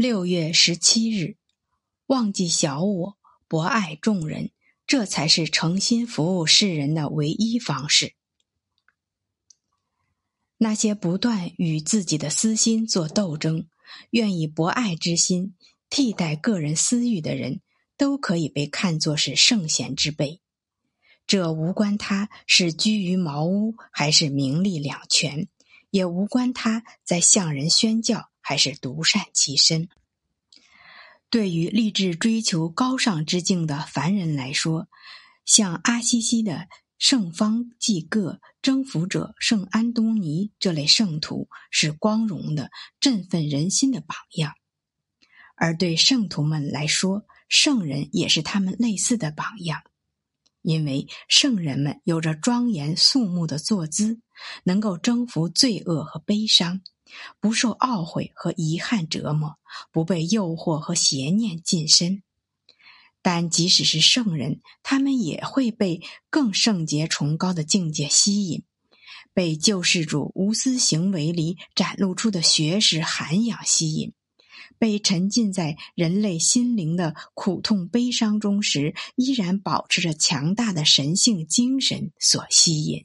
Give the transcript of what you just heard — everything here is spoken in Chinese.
六月十七日，忘记小我，博爱众人，这才是诚心服务世人的唯一方式。那些不断与自己的私心做斗争，愿以博爱之心替代个人私欲的人，都可以被看作是圣贤之辈。这无关他是居于茅屋还是名利两全，也无关他在向人宣教。还是独善其身。对于立志追求高尚之境的凡人来说，像阿西西的圣方济各、征服者圣安东尼这类圣徒，是光荣的、振奋人心的榜样；而对圣徒们来说，圣人也是他们类似的榜样，因为圣人们有着庄严肃穆的坐姿，能够征服罪恶和悲伤。不受懊悔和遗憾折磨，不被诱惑和邪念近身。但即使是圣人，他们也会被更圣洁崇高的境界吸引，被救世主无私行为里展露出的学识涵养吸引，被沉浸在人类心灵的苦痛悲伤中时依然保持着强大的神性精神所吸引。